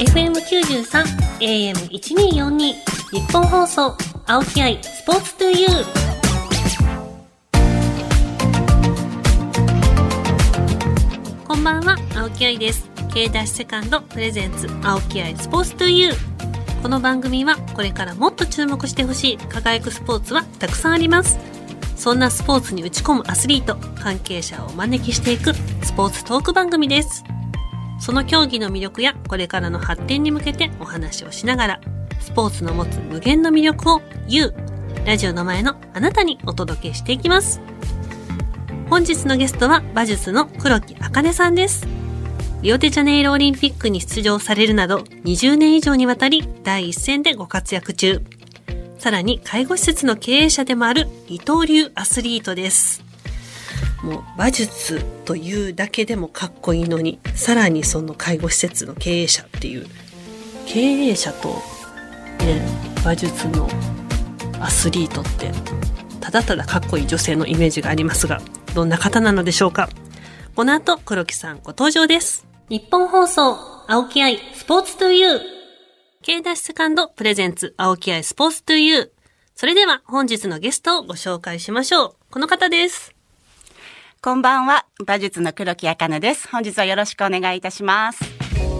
FM93 AM1242 日本放送青木愛スポーツトゥユー。こんばんは青木愛です。K ダッシュセカンドプレゼンツ青木愛スポーツトゥユー。この番組はこれからもっと注目してほしい輝くスポーツはたくさんあります。そんなスポーツに打ち込むアスリート関係者をお招きしていくスポーツトーク番組です。その競技の魅力やこれからの発展に向けてお話をしながら、スポーツの持つ無限の魅力を You、ラジオの前のあなたにお届けしていきます。本日のゲストは馬術の黒木茜さんです。リオデジャネイロオリンピックに出場されるなど20年以上にわたり第一線でご活躍中。さらに介護施設の経営者でもある二刀流アスリートです。もう馬術というだけでもかっこいいのにさらにその介護施設の経営者っていう経営者と、ね、馬術のアスリートってただただかっこいい女性のイメージがありますがどんな方なのでしょうか？この後黒木さんご登場です。日本放送青木愛スポーツトゥユー K ダッシュセカンドプレゼンツ青木愛スポーツトゥユーそれでは本日のゲストをご紹介しましょう。この方です。こんばんは、馬術の黒木茜です。本日はよろしくお願いいたします。よ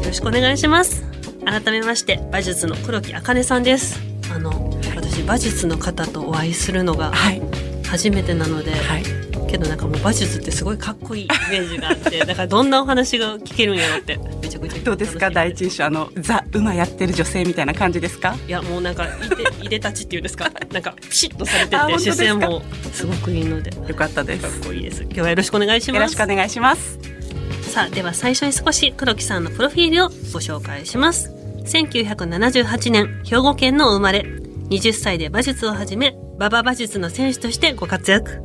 ろしくお願いします。改めまして、馬術の黒木茜さんです。あの、私、馬術の方とお会いするのが初めてなので、はい、けどなんかもう馬術ってすごいかっこいいイメージがあってだからどんなお話が聞けるんやろって。めちゃくちゃどうですか第一印象あのザ馬やってる女性みたいな感じですか？いやもうなんかいで いでたちっていうんですか？なんかピシッとされてて姿勢もすごくいいので。よかったです。かっこいいです。今日はよろしくお願いします。よろしくお願いします。さあでは最初に少し黒木さんのプロフィールをご紹介します。1978年兵庫県の生まれ。20歳で馬術を始め馬場馬術の選手としてご活躍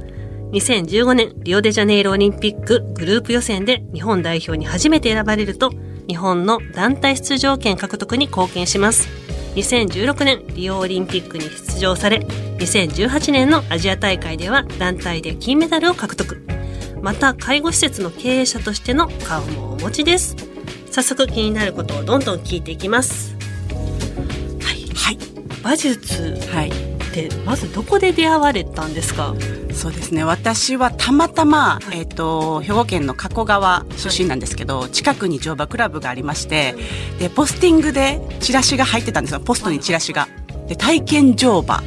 2015年リオデジャネイロオリンピックグループ予選で日本代表に初めて選ばれると、日本の団体出場権獲得に貢献します。2016年リオオリンピックに出場され、2018年のアジア大会では団体で金メダルを獲得。また、介護施設の経営者としての顔もお持ちです。早速気になることをどんどん聞いていきます。はい。はい。馬術。はい。ってまずどこで出会われたんですか？そうですね。私はたまたま、えーと、兵庫県の加古川出身なんですけど、はい、近くに乗馬クラブがありましてでポスティングでチラシが入ってたんですよ。ポストにチラシが。で体験乗馬、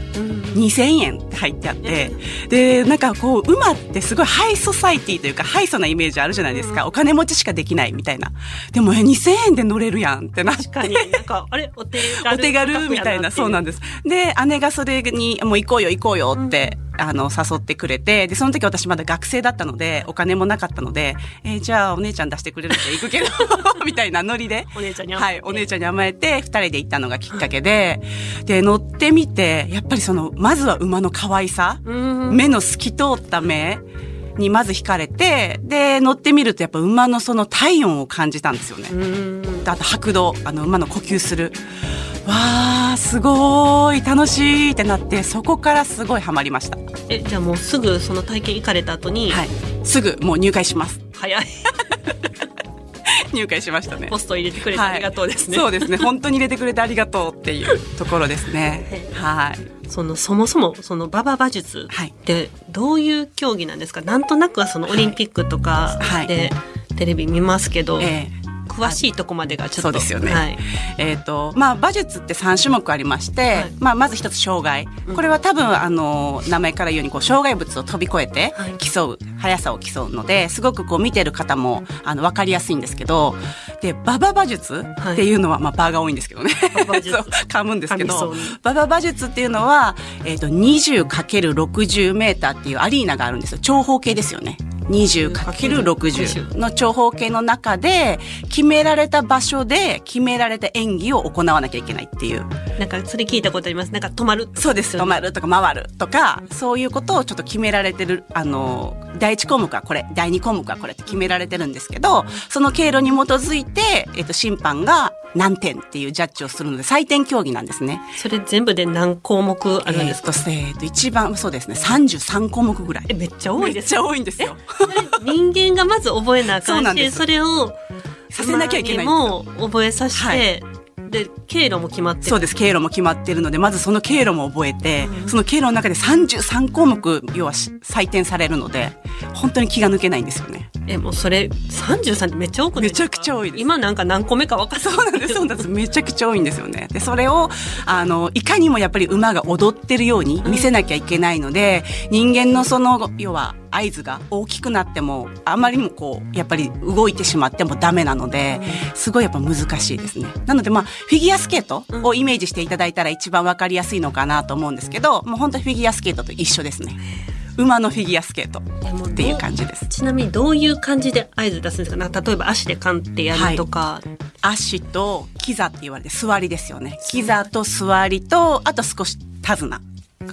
2000円入ってあって、で、なんかこう、馬ってすごいハイソサイティというか、ハイソなイメージあるじゃないですか。お金持ちしかできないみたいな。でも、え、2000円で乗れるやんってなって。確かに、なんか、あれ？お手軽？お手軽みたいな、そうなんです。で、姉がそれに、もう行こうよ行こうよって、あの、誘ってくれて、で、その時私まだ学生だったので、お金もなかったので、えー、じゃあお姉ちゃん出してくれるんで行くけど、みたいなノリで、お姉ちゃんに甘えて、はい、お姉ちゃんに甘えて、二人で行ったのがきっかけで、で、乗ってみて、やっぱりその、まずは馬の可愛さ、目の透き通った目、にまず惹かれて、で、乗ってみるとやっぱ馬のその体温を感じたんですよね。あと拍動、あの馬の呼吸する。わあすごい楽しいってなってそこからすごいハマりました。えじゃあもうすぐその体験行かれた後に、はい、すぐもう入会します。早い。入会しましたね。ポスト入れてくれてありがとうですね、はい、そうですね。本当に入れてくれてありがとうっていうところですね。はいそのそもそもその馬場馬術ってどういう競技なんですか、なんとなくはそのオリンピックとかでテレビ見ますけど、はいええ詳しいとこまでがちょっと。そうですよね、はい、えっ、ー、とまあ馬術って3種目ありまして、はい、まあまず一つ障害。これは多分あの名前から言うようにこう障害物を飛び越えて競う、速さを競うのですごくこう見てる方もあの分かりやすいんですけどで馬場馬術っていうのは、まあ場が多いんですけどね。噛むんですけど馬場馬術っていうのは、えーと、と 20×60 メーターっていうアリーナがあるんですよ。長方形ですよね。20×60 の長方形の中で決められた場所で決められた演技を行わなきゃいけないっていう。なんかそれ聞いたことあります。なんか止まるそうです。止まるとか回るとか、そういうことをちょっと決められてる、あの、第一項目はこれ、第二項目はこれって決められてるんですけど、その経路に基づいて、えっと、審判が何点っていうジャッジをするので採点競技なんですね。それ全部で何項目あるんですか、えー、っと、一番そうですね、33項目ぐらい。え、めっちゃ多いですめっちゃ多いんですよ。人間がまず覚えなあかんし、それをさせなきゃいけないも覚えさせて、はいで、経路も決まってる。そうです。経路も決まってるので、まずその経路も覚えて、その経路の中で33項目、要は採点されるので、本当に気が抜けないんですよね。え、もうそれ、33ってめっちゃ多くめちゃくちゃ多いです。今なんか何個目か分かそうなんです、そうなんです。めちゃくちゃ多いんですよね。で、それを、あの、いかにもやっぱり馬が踊ってるように見せなきゃいけないので、うん、人間のその、要は、合図が大きくなっても、あまりにもこう、やっぱり動いてしまってもダメなので、すごいやっぱ難しいですね。なのでまあ、フィギュアスケートをイメージしていただいたら一番わかりやすいのかなと思うんですけど、もう本当フィギュアスケートと一緒ですね。馬のフィギュアスケートっていう感じです。ちなみにどういう感じで合図出すんですか？な例えば足でカンってやるとか。はい、足とキザって言われて座りですよね。キザと座りと、あと少し手綱。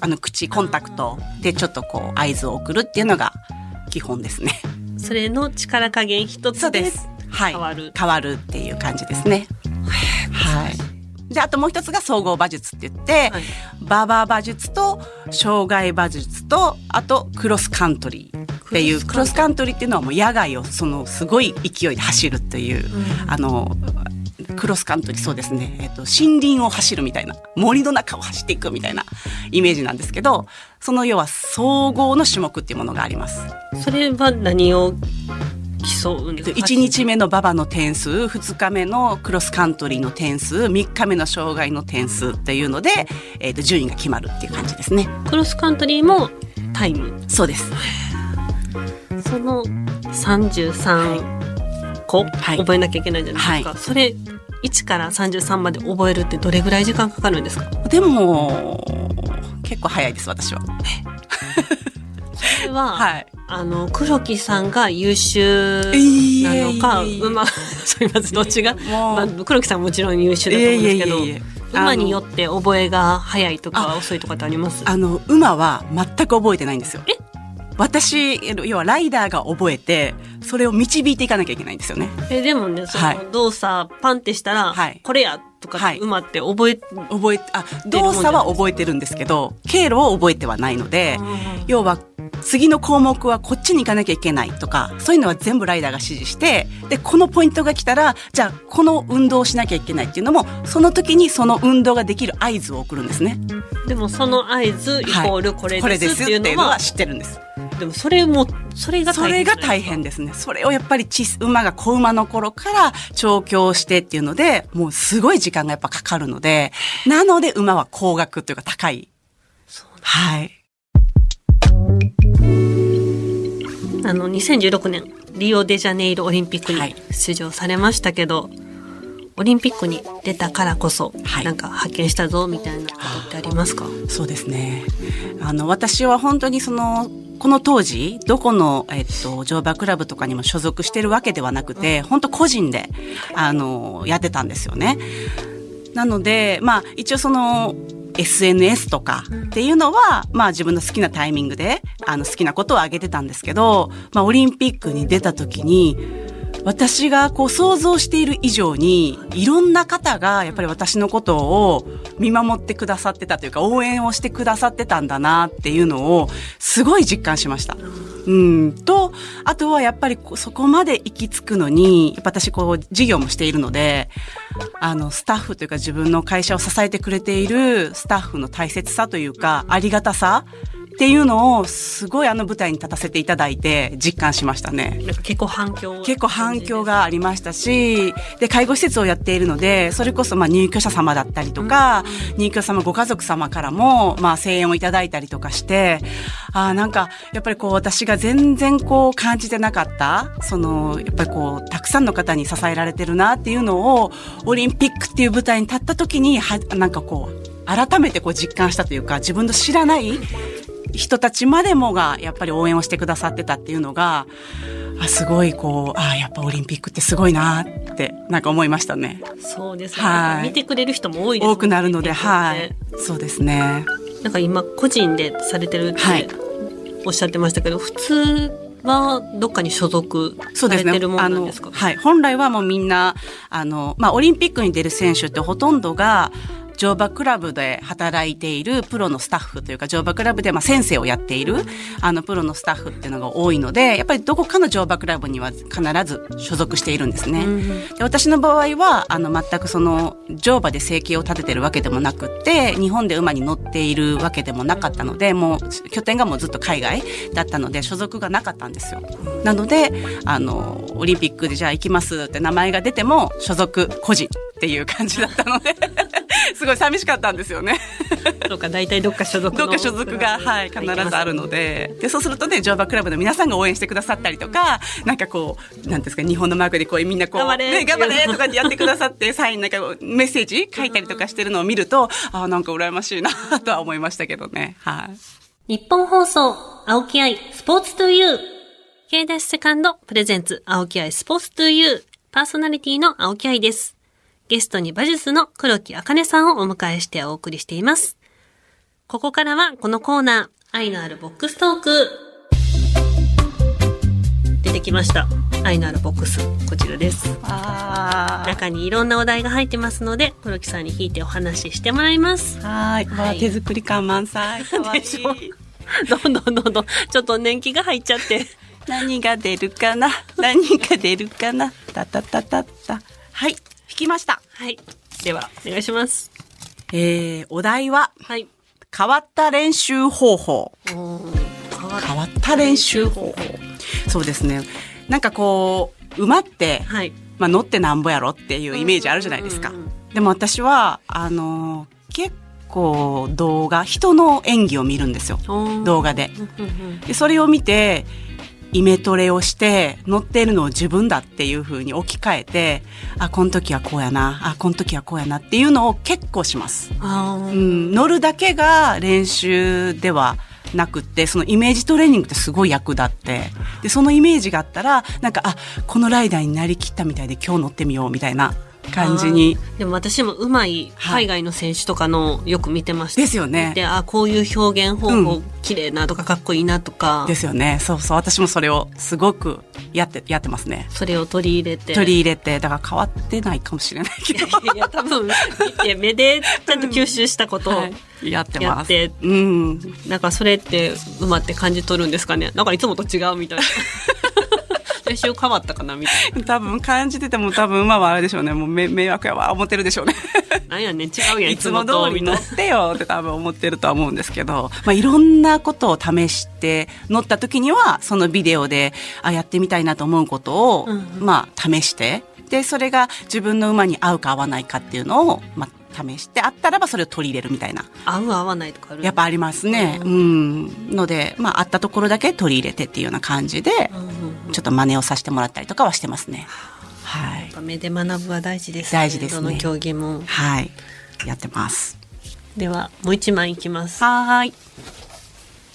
あの口コンタクトでちょっとこう合図を送るっていうのが基本ですね。それの力加減一つで変わる、はい、変わるっていう感じですね。はい。で、あともう一つが総合馬術って言って、はい、ババ馬術と障害馬術と、あとクロスカントリーっていう、クロスカントリー。っていうのはもう野外をそのすごい勢いで走るという、うん、あの、クロスカントリーそうですね、えっと、森林を走るみたいな、森の中を走っていくみたいなイメージなんですけど、その要は総合の種目っていうものがあります。それは何を競う。んですか1日目の馬場の点数2日目のクロスカントリーの点数3日目の障害の点数っていうので、えー、と順位が決まるっていう感じですね。クロスカントリーもタイム。そうです。その33個、はい、覚えなきゃいけないじゃないですか、はい、それ1から33まで覚えるってどれぐらい時間かかるんですか？でも結構早いです私は。それは、はい、あの、黒木さんが優秀なのか、馬、すみません、どっちが、まあ、黒木さんもちろん優秀だと思うんですけど、馬によって覚えが早いとか遅いとかってあります？あの、馬は全く覚えてないんですよ。え？私、要はライダーが覚えて、それを導いていかなきゃいけないんですよね。え、でもね、その動作、パンってしたら、はい、これやとか、馬って覚え、覚え、あ、動作は覚えてるんですけど、経路を覚えてはないので、要は次の項目はこっちに行かなきゃいけないとか、そういうのは全部ライダーが指示して、で、このポイントが来たら、じゃあこの運動をしなきゃいけないっていうのも、その時にその運動ができる合図を送るんですね。でもその合図イコールこれですっていうのは、はい、知ってるんです。でもそれも、それが大変それが大変ですね。それをやっぱり馬が子馬の頃から調教してっていうので、もうすごい時間がやっぱかかるので、なので馬は高額というか高い。はい。あの2016年リオデジャネイロオリンピックに出場されましたけど、はい、オリンピックに出たからこそ、はい、なんか発見したぞみたいなことってありますか？そうですね。あの私は本当にそのこの当時、どこの、えっと、乗馬クラブとかにも所属してるわけではなくて、本当個人で、あの、やってたんですよね。なので、まあ、一応その、SNS とかっていうのは、まあ自分の好きなタイミングで、あの好きなことをあげてたんですけど、まあオリンピックに出た時に、私がこう想像している以上に、いろんな方がやっぱり私のことを見守ってくださってたというか、応援をしてくださってたんだなっていうのを、すごい実感しました。うん。と、あとはやっぱりそこまで行き着くのに、やっぱ私こう事業もしているので、あの、スタッフというか自分の会社を支えてくれているスタッフの大切さというか、ありがたさっていうのをすごいあの舞台に立たせていただいて実感しましたね。結構反響結構反響がありましたし、で、介護施設をやっているので、それこそまあ入居者様だったりとか、うん、入居者様ご家族様からもまあ声援をいただいたりとかして、ああ、なんかやっぱりこう私が全然こう感じてなかった、そのやっぱりこうたくさんの方に支えられてるなっていうのをオリンピックっていう舞台に立った時には、なんかこう改めてこう実感したというか自分の知らない人たちまでもがやっぱり応援をしてくださってたっていうのが、あすごいこう、ああ、やっぱオリンピックってすごいなってなんか思いましたね。そうですね。はい。見てくれる人も多いですね。多くなるので、はい。そうですね。なんか今個人でされてるっておっしゃってましたけど、はい、普通はどっかに所属されてるものなんですか、はい。本来はもうみんな、あの、まあ、オリンピックに出る選手ってほとんどが、乗馬クラブで働いているプロのスタッフというか、乗馬クラブでまあ先生をやっている、あの、プロのスタッフっていうのが多いので、やっぱりどこかの乗馬クラブには必ず所属しているんですね。で私の場合は、あの、全くその、乗馬で生計を立ててるわけでもなくって、日本で馬に乗っているわけでもなかったので、もう、拠点がもうずっと海外だったので、所属がなかったんですよ。なので、あの、オリンピックでじゃあ行きますって名前が出ても、所属個人っていう感じだったので すごい寂しかったんですよね。そうか、大体どっか所属どっか所属が、はい、必ずあるので。で、そうするとね、乗馬クラブの皆さんが応援してくださったりとか、なんかこう、なんですか、日本のマークでこう、みんなこう、頑張れね、頑張れとかってやってくださって、サインなんかメッセージ書いたりとかしてるのを見ると、ああ、なんか羨ましいな、とは思いましたけどね。はい。日本放送、青木愛、スポーツトゥユー。K ダッシュセカンド、プレゼンツ、青木愛、スポーツトゥユー。パーソナリティの青木愛です。ゲストに馬術の黒木茜さんをお迎えしてお送りしています。ここからはこのコーナー、愛のあるボックストーク。出てきました。愛のあるボックス。こちらです。中にいろんなお題が入ってますので、黒木さんに引いてお話ししてもらいます。はい。はい、手作り感満載。かわいい。どんどんどんどん、ちょっと年季が入っちゃって。何が出るかな？何が出るかな？たたたたた。はい。聞きました。はい。では、お願いします。えー、お題は、はい。変わった練習方法。変わった練習方法。そうですね。なんかこう、馬って、はい、まあ乗ってなんぼやろっていうイメージあるじゃないですか。でも私は、あの結構動画、人の演技を見るんですよ。動画で。で、それを見て、イメトレをして乗っているのを自分だっていうふうに置き換えてあこの時はこうやなあこの時はこうやなっていうのを結構します、うん、乗るだけが練習ではなくってそのイメージトレーニングってすごい役立ってでそのイメージがあったらなんかあこのライダーになりきったみたいで今日乗ってみようみたいな感じに。でも私もうまい海外の選手とかのよく見てました。ですよね。で、あ、こういう表現方法、綺麗なとかかっこいいなとか。ですよね。そうそう。私もそれをすごくやって、やってますね。それを取り入れて。取り入れて。だから変わってないかもしれないけど。いや、多分、見て、目でちゃんと吸収したことを、はい、やってます。やって。うん。なんかそれって馬って感じ取るんですかね。なんかいつもと違うみたいな。練習変わったかなみたいな。多分感じてても多分馬はあれでしょうね。もう迷惑やわ、思ってるでしょうね。なんやねん、違うやん、いつも通り乗ってよって多分思ってるとは思うんですけど、まあいろんなことを試して乗った時には、そのビデオで、あ、やってみたいなと思うことを、うん、まあ試して、で、それが自分の馬に合うか合わないかっていうのを、まあ試してあったらばそれを取り入れるみたいな。合う合わないとかある？やっぱありますね。うん。のでまああったところだけ取り入れてっていうような感じで、ちょっと真似をさせてもらったりとかはしてますね。はい。目で学ぶは大事です、ね、大事です、ね、どの競技も。はい。やってます。ではもう一枚いきます。はい。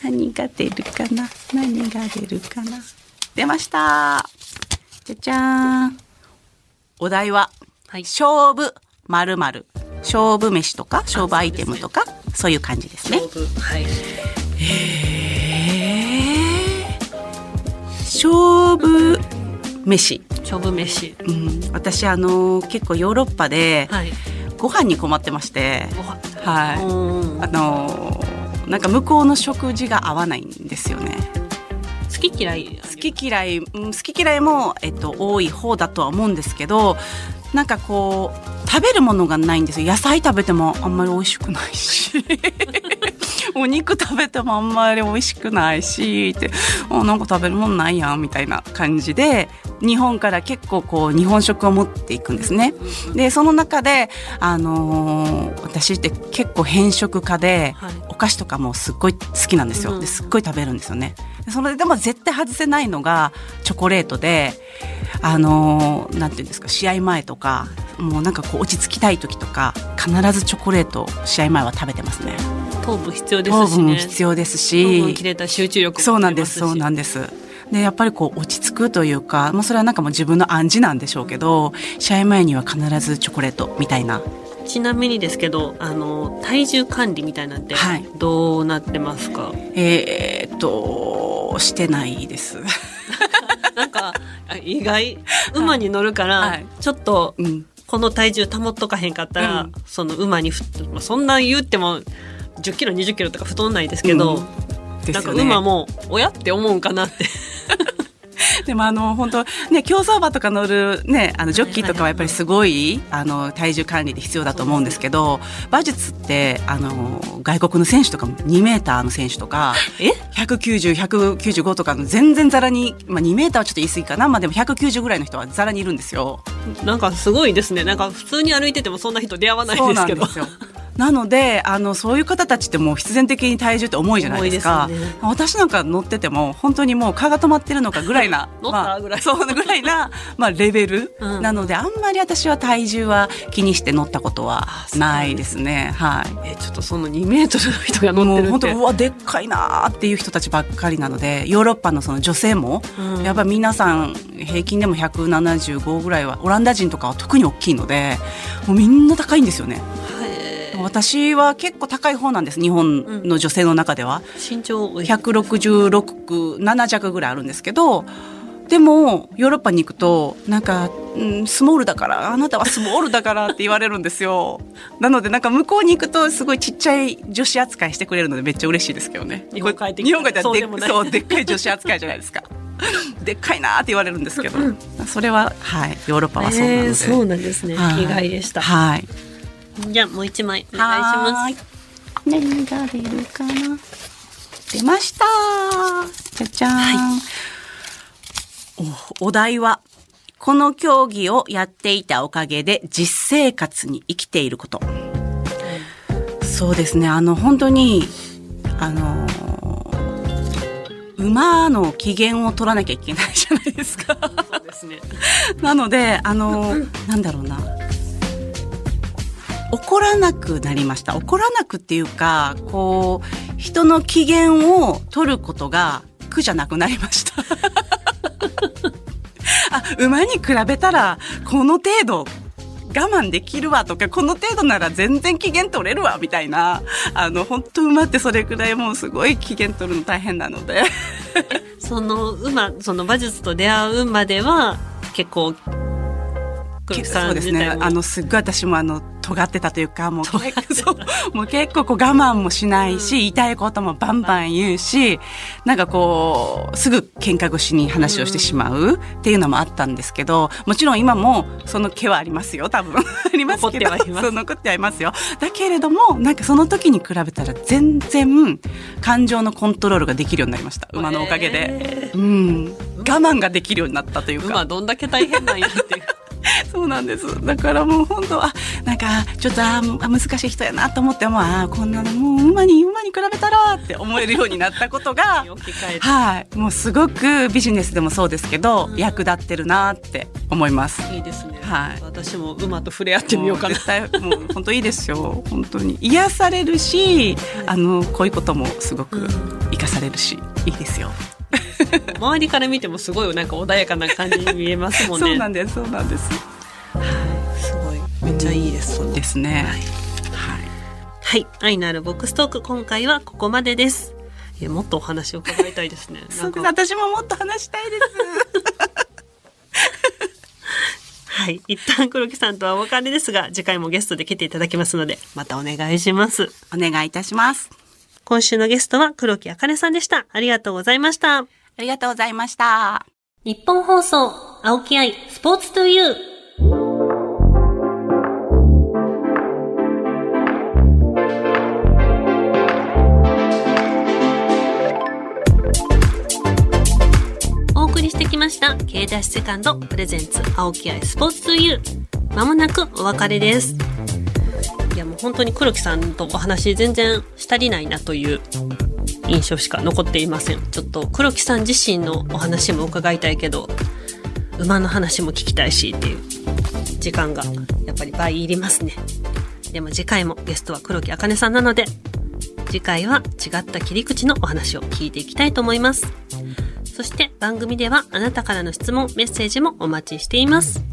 何が出るかな？何が出るかな？出ました。じゃじゃーん。お題は、はい、勝負まるまる勝負飯とか勝負アイテムとかそういう感じですね。はい、え勝負飯。勝負飯。うん、私あの結構ヨーロッパで、はい、ご飯に困ってまして、はい、あのなんか向こうの食事が合わないんですよね。好き嫌い。好き嫌い、うん、好き嫌いも、えっと、多い方だとは思うんですけどなんかこう食べるものがないんですよ。野菜食べてもあんまり美味しくないし お肉食べてもあんまり美味しくないしってあなんか食べるもんないやんみたいな感じで日本から結構こう日本食を持っていくんですね。でその中で、あのー、私って結構偏食家で、はい、お菓子とかもすっごい好きなんですよ。ですっごい食べるんですよね。それでも絶対外せないのがチョコレートであのー、なんていうんですか試合前とかもうなんかこう落ち着きたい時とか必ずチョコレート試合前は食べてますね糖分必要ですし、ね、必要ですし切れた集中力そうなんですそうなんですでやっぱりこう落ち着くというか、まあ、それはなんかもう自分の暗示なんでしょうけど試合前には必ずチョコレートみたいな。ちなみにですけどあの体重管理みたいなんてどうなってますか、はい、えー、っとしてないです。なんか意外？馬に乗るからちょっとこの体重保っとかへんかったら、うん、その馬にまあ、そんな言っても10キロ20キロとか太んないですけど、うん。ね、なんか馬も親って思うんかなって でもあの本当ね競走馬とか乗るねあのジョッキーとかはやっぱりすごいあの体重管理で必要だと思うんですけど馬術ってあの外国の選手とかも2メーターの選手とかえ？190195とかの全然ざらに、まあ、2メーターはちょっと言い過ぎかな、まあ、でも190ぐらいの人はざらにいるんですよ。なんかすごいですねなんか普通に歩いててもそんな人出会わないですけど。そうなんですよなのであのそういう方たちってもう必然的に体重って重いじゃないですか、ね、私なんか乗ってても本当にもう蚊が止まってるのかぐらいな まあ、そうぐらいな、まあ、レベル、うん、なのであんまり私は体重は気にして乗ったことはないですね。はい、えちょっとその2メートルの人が乗ってるって。本当うわでっかいなっていう人たちばっかりなのでヨーロッパのその女性も、うん、やっぱり皆さん平均でも175ぐらいはオランダ人とかは特に大きいのでもうみんな高いんですよね。私は結構高い方なんです日本の女性の中では、うん、身長1667弱ぐらいあるんですけどでもヨーロッパに行くとなんか、うん、スモールだからあなたはスモールだからって言われるんですよ。なのでなんか向こうに行くとすごいちっちゃい女子扱いしてくれるのでめっちゃ嬉しいですけどね。日本帰って日本帰ってそうでっかい女子扱いじゃないですか。でっかいなって言われるんですけど、それははいヨーロッパはそうなので、えー、そうなんですね、意外でした。はいじゃあもう一枚お願いします。何が出るかな。出ました。じゃじゃん。はい、おお題はこの競技をやっていたおかげで実生活に生きていること。そうですね。あの本当にあの馬の機嫌を取らなきゃいけないじゃないですか。そうですね。なのであのなんだろうな。怒らなくなりました。怒らなくっていうか、こう、人の機嫌を取ることが苦じゃなくなりました。あ、馬に比べたら、この程度、我慢できるわとか、この程度なら全然機嫌取れるわ、みたいな。あの、本当馬ってそれくらいもうすごい機嫌取るの大変なので。その馬、その馬術と出会うまでは、結構、そうですね。あの、すっごい私もあの、尖ってたというか、もう結構、もう結構こう我慢もしないし、言いたいこともバンバン言うし、なんかこう、すぐ喧嘩腰に話をしてしまうっていうのもあったんですけど、もちろん今もその毛はありますよ、多分。ありますけど。残ってはいます。残ってはいますよ。だけれども、なんかその時に比べたら全然感情のコントロールができるようになりました。馬のおかげで。うん。我慢ができるようになったというか。馬どんだけ大変なんやっていう。そうなんです。だからもう本当は、なんか、ちょっと、あ難しい人やなと思っても、あこんなのもう馬に、馬に比べたらって思えるようになったことが、はい。もうすごくビジネスでもそうですけど、うん、役立ってるなって思います。いいですね。はい。私も馬と触れ合ってみようかな。絶対、もう本当いいですよ。本当に。癒されるし、あの、こういうこともすごく生かされるし、いいですよ。周りから見てもすごいなんか穏やかな感じに見えますもんね。そうなんです、そうなんです。はい、すごい、めっちゃいいです。そうですね。はい。はい。はい、愛のあるボックストーク、今回はここまでです。いや、もっとお話を伺いたいですね。そうです。私ももっと話したいです。はい。一旦黒木さんとはお別れですが、次回もゲストで来ていただきますので、またお願いします。お願いいたします。今週のゲストは黒木あかねさんでした。ありがとうございました。ありがとうございました。日本放送、青木愛、スポーツトゥユー。お送りしてきました、K ダッシュセカンドプレゼンツ青木愛スポーツトゥユー。まもなくお別れです。やもう本当に黒木さんとお話全然したりないなという印象しか残っていません。ちょっと黒木さん自身のお話も伺いたいけど、馬の話も聞きたいしっていう時間がやっぱり倍いりますね。でも次回もゲストは黒木茜さんなので、次回は違った切り口のお話を聞いていきたいと思います。そして番組ではあなたからの質問、メッセージもお待ちしています。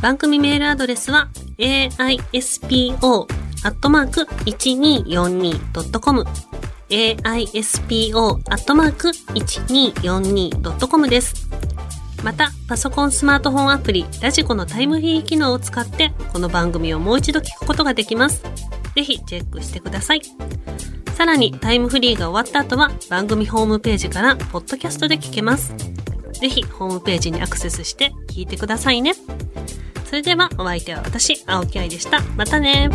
番組メールアドレスは aispo.1242.com aispo.1242.com です。また、パソコンスマートフォンアプリ、ラジコのタイムフリー機能を使って、この番組をもう一度聞くことができます。ぜひチェックしてください。さらに、タイムフリーが終わった後は、番組ホームページから、ポッドキャストで聞けます。ぜひ、ホームページにアクセスして聞いてくださいね。それではお相手は私、青木愛でした。またね